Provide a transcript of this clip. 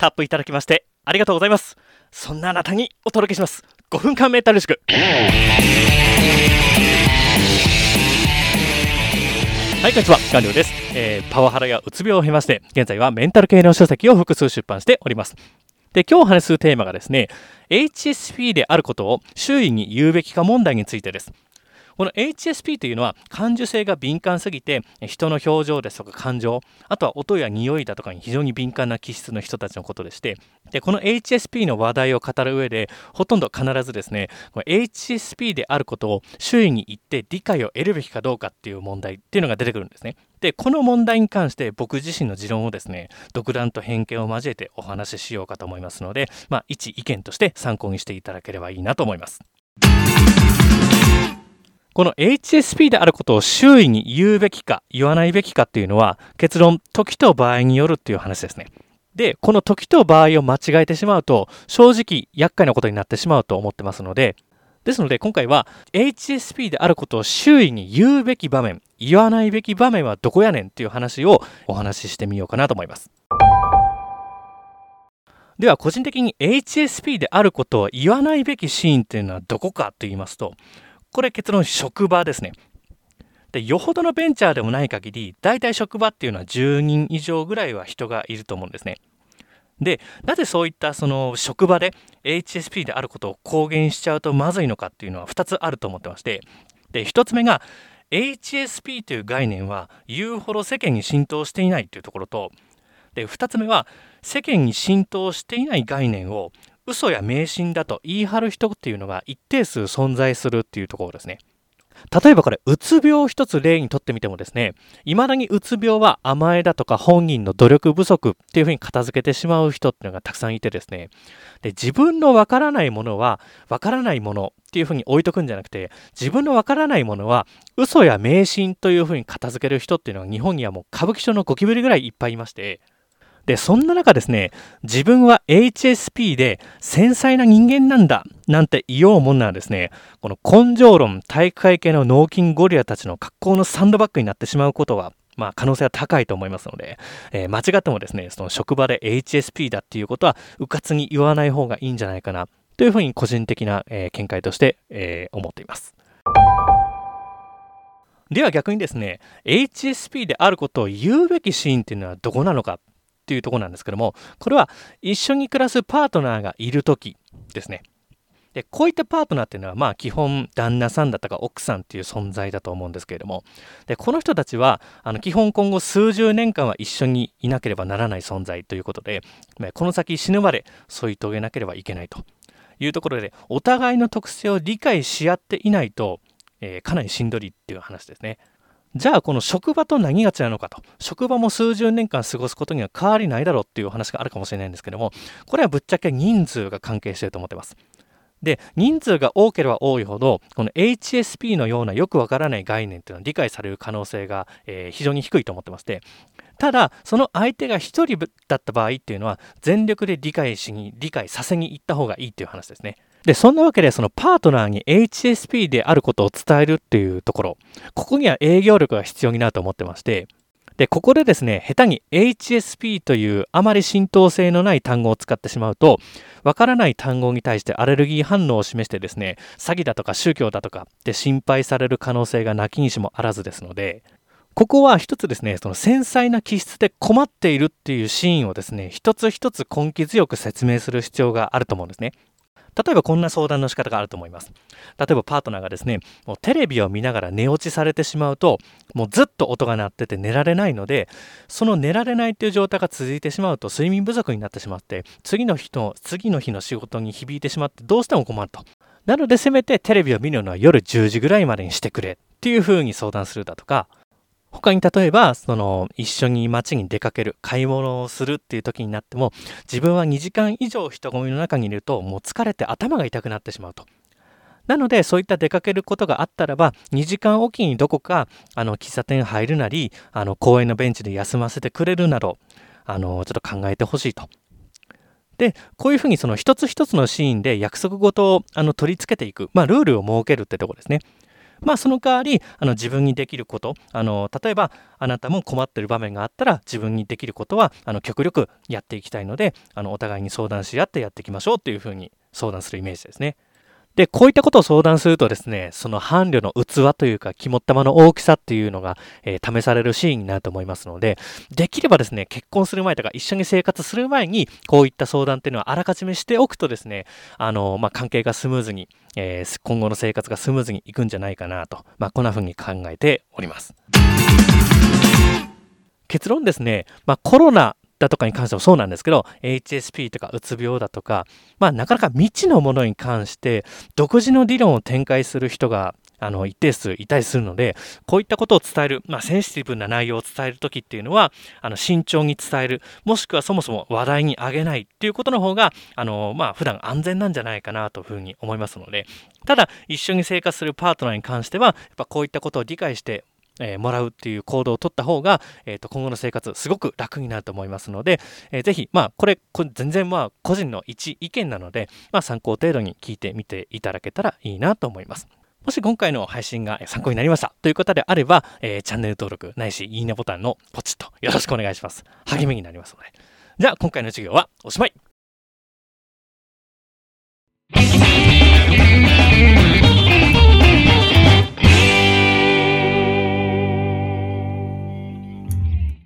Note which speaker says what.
Speaker 1: タップいただきましてありがとうございますそんなあなたにお届けします5分間メンタル塾はい、こんにちは。ガンリョウです、えーパワハラやうつ病を経まして、現在はメンタル系の書籍を複数出版しております。で、今日お話しするテーマがですね、HSP であることを周囲に言うべきか問題についてです。この HSP というのは感受性が敏感すぎて人の表情ですとか感情あとは音や匂いだとかに非常に敏感な気質の人たちのことでしてでこの HSP の話題を語る上でほとんど必ずですね HSP であることを周囲に言って理解を得るべきかどうかっていう問題っていうのが出てくるんですね。でこの問題に関して僕自身の持論をですね独断と偏見を交えてお話ししようかと思いますのでまあ一意見として参考にしていただければいいなと思います。この HSP であることを周囲に言うべきか言わないべきかっていうのは結論時と場合によるっていう話ですね。でこの時と場合を間違えてしまうと正直厄介なことになってしまうと思ってますのでですので今回は HSP であることを周囲に言うべき場面言わないべき場面はどこやねんっていう話をお話ししてみようかなと思います。では個人的に HSP であることを言わないべきシーンっていうのはどこかと言いますとこれ結論職場ですね。でよほどのベンチャーでもない限り大体職場っていうのは10人以上ぐらいは人がいると思うんですね。でなぜそういったその職場で HSP であることを公言しちゃうとまずいのかっていうのは2つあると思ってましてで1つ目が HSP という概念は言うほど世間に浸透していないというところとで2つ目は世間に浸透していない概念を嘘や迷信だと言い張る人っていうのが一定数存在するっていうところですね。例えばこれ、うつ病を一つ例にとってみてもですね、未だにうつ病は甘えだとか本人の努力不足っていうふうに片付けてしまう人っていうのがたくさんいてですね、で自分のわからないものはわからないものっていうふうに置いとくんじゃなくて、自分のわからないものは嘘や迷信というふうに片付ける人っていうのが日本にはもう歌舞伎町のゴキブリぐらいいっぱいいまして、で、そんな中ですね、自分は HSP で繊細な人間なんだなんて言おうもんならですね、この根性論体育会系の脳筋ゴリラたちの格好のサンドバッグになってしまうことは、まあ可能性は高いと思いますので、えー間違ってもですね、その職場で HSP だっていうことは、うかつに言わない方がいいんじゃないかな、というふうに個人的な、えー見解として、えー思っています。では逆にですね、HSP であることを言うべきシーンっていうのはどこなのかっていうとこなんですけども、これは一緒に暮らすパートナーがいるときですね。で、こういったパートナーっていうのは、まあ基本旦那さんだったか奥さんっていう存在だと思うんですけれども、で、この人たちは、あの基本今後数十年間は一緒にいなければならない存在ということで、この先死ぬまで添い遂げなければいけないというところで、お互いの特性を理解し合っていないと、えーかなりしんどりっていう話ですね。じゃあこの職場と何が違うのかと。職場も数十年間過ごすことには変わりないだろうっていう話があるかもしれないんですけどもこれはぶっちゃけ人数が関係してると思ってます。で人数が多ければ多いほどこの HSP のようなよくわからない概念っていうのは理解される可能性が、えー非常に低いと思ってまして。ただその相手が一人だった場合っていうのは全力で理解しに理解させに行った方がいいっていう話ですね。でそんなわけでそのパートナーに HSP であることを伝えるっていうところ。ここには営業力が必要になると思ってまして。でここでですね下手に HSP というあまり浸透性のない単語を使ってしまうとわからない単語に対してアレルギー反応を示してですね詐欺だとか宗教だとかで心配される可能性がなきにしもあらずですので。ここは一つですね、その繊細な気質で困っているっていうシーンをですね、一つ一つ根気強く説明する必要があると思うんですね。例えばこんな相談の仕方があると思います。例えばパートナーがですね、もうテレビを見ながら寝落ちされてしまうと、もうずっと音が鳴ってて寝られないので、その寝られないっていう状態が続いてしまうと睡眠不足になってしまって、次の日の、次の日の仕事に響いてしまってどうしても困ると。なのでせめてテレビを見るのは夜10時ぐらいまでにしてくれっていう風に相談するだとか、他に例えばその一緒に街に出かける買い物をするっていう時になっても自分は2時間以上人混みの中にいるともう疲れて頭が痛くなってしまうと。なのでそういった出かけることがあったらば2時間おきにどこかあの喫茶店入るなりあの公園のベンチで休ませてくれるなどあのちょっと考えてほしいと。でこういうふうにその一つ一つのシーンで約束事をあの取り付けていく、まあ、ルールを設けるってとこですね。まあその代わりあの自分にできることあの例えばあなたも困ってる場面があったら自分にできることはあの極力やっていきたいのであのお互いに相談し合ってやっていきましょうというふうに相談するイメージですね。で、こういったことを相談するとですね、その伴侶の器というか、肝っ玉の大きさっていうのが、えー、試されるシーンになると思いますので、できればですね、結婚する前とか一緒に生活する前に、こういった相談っていうのはあらかじめしておくとですね、あの、まあ、関係がスムーズに、えー、今後の生活がスムーズにいくんじゃないかなと、まあ、こんな風に考えております。結論ですね、まあ、コロナだとかに関してもそうなんですけど、HSP とかうつ病だとか、まあなかなか未知のものに関して独自の理論を展開する人があの一定数いたりするので、こういったことを伝える、まあ、センシティブな内容を伝えるときっていうのは、あの慎重に伝える、もしくはそもそも話題に上げないっていうことの方が、あのまあ、普段安全なんじゃないかなというふうに思いますので、ただ、一緒に生活するパートナーに関しては、やっぱこういったことを理解してえー、もらうっていう行動をとった方が、えー、と今後の生活すごく楽になると思いますので、えー、ぜひ、まあ、これこれ全然まあ個人の一意見なので、まあ、参考程度に聞いてみていただけたらいいなと思います。もし今回の配信が参考になりましたという方であれば、えー、チャンネル登録ないしいいねボタンのポチッとよろしくお願いします。励みになりますので。じゃあ今回の授業はおしまい